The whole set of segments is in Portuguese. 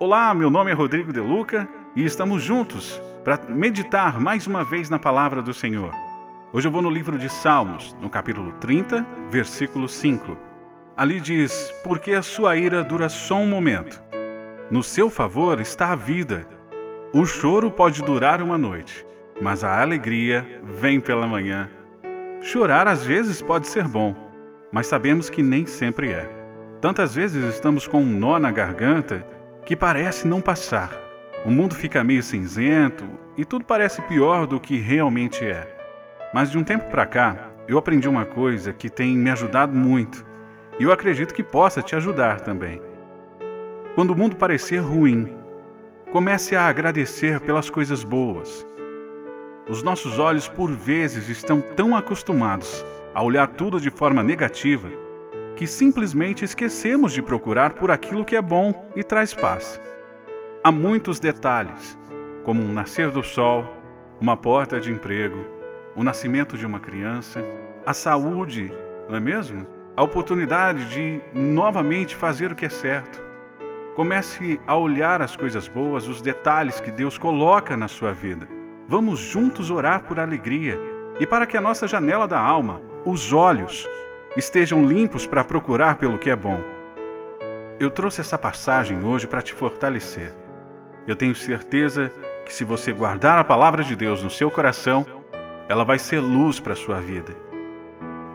Olá, meu nome é Rodrigo De Luca e estamos juntos para meditar mais uma vez na palavra do Senhor. Hoje eu vou no livro de Salmos, no capítulo 30, versículo 5. Ali diz: Porque a sua ira dura só um momento. No seu favor está a vida. O choro pode durar uma noite, mas a alegria vem pela manhã. Chorar às vezes pode ser bom, mas sabemos que nem sempre é. Tantas vezes estamos com um nó na garganta que parece não passar. O mundo fica meio cinzento e tudo parece pior do que realmente é. Mas de um tempo para cá, eu aprendi uma coisa que tem me ajudado muito e eu acredito que possa te ajudar também. Quando o mundo parecer ruim, comece a agradecer pelas coisas boas. Os nossos olhos, por vezes, estão tão acostumados a olhar tudo de forma negativa que simplesmente esquecemos de procurar por aquilo que é bom e traz paz. Há muitos detalhes, como um nascer do sol, uma porta de emprego, o nascimento de uma criança, a saúde, não é mesmo? A oportunidade de novamente fazer o que é certo. Comece a olhar as coisas boas, os detalhes que Deus coloca na sua vida. Vamos juntos orar por alegria e para que a nossa janela da alma, os olhos, estejam limpos para procurar pelo que é bom. Eu trouxe essa passagem hoje para te fortalecer. Eu tenho certeza que se você guardar a palavra de Deus no seu coração, ela vai ser luz para a sua vida.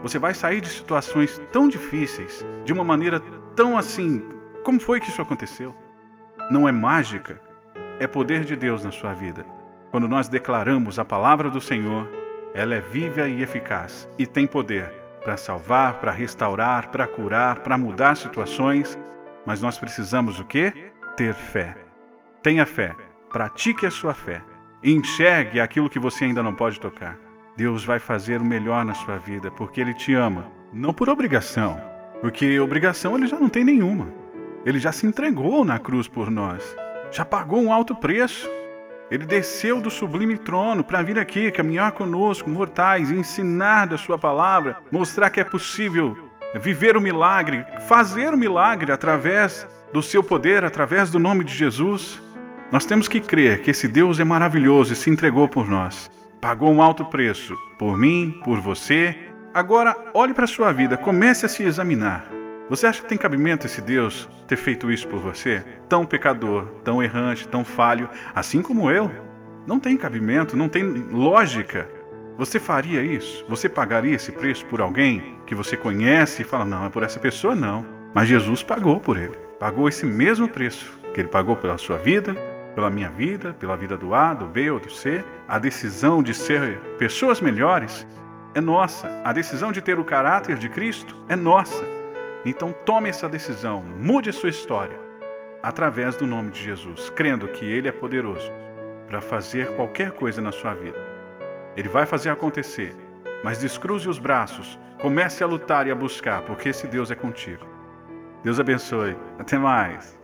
Você vai sair de situações tão difíceis de uma maneira tão assim. Como foi que isso aconteceu? Não é mágica, é poder de Deus na sua vida. Quando nós declaramos a palavra do Senhor, ela é viva e eficaz e tem poder para salvar, para restaurar, para curar, para mudar situações, mas nós precisamos o quê? Ter fé. Tenha fé, pratique a sua fé. Enxergue aquilo que você ainda não pode tocar. Deus vai fazer o melhor na sua vida, porque Ele te ama. Não por obrigação, porque obrigação Ele já não tem nenhuma. Ele já se entregou na cruz por nós, já pagou um alto preço. Ele desceu do sublime trono para vir aqui caminhar conosco, mortais, ensinar da Sua palavra, mostrar que é possível viver o milagre, fazer o milagre através do Seu poder, através do nome de Jesus. Nós temos que crer que esse Deus é maravilhoso e se entregou por nós. Pagou um alto preço por mim, por você. Agora, olhe para a sua vida, comece a se examinar. Você acha que tem cabimento esse Deus ter feito isso por você? Tão pecador, tão errante, tão falho, assim como eu? Não tem cabimento, não tem lógica. Você faria isso? Você pagaria esse preço por alguém que você conhece e fala, não, é por essa pessoa não. Mas Jesus pagou por ele. Pagou esse mesmo preço que ele pagou pela sua vida, pela minha vida, pela vida do A, do B ou do C, a decisão de ser pessoas melhores é nossa. A decisão de ter o caráter de Cristo é nossa. Então tome essa decisão, mude sua história através do nome de Jesus, crendo que Ele é poderoso para fazer qualquer coisa na sua vida. Ele vai fazer acontecer, mas descruze os braços, comece a lutar e a buscar, porque esse Deus é contigo. Deus abençoe. Até mais.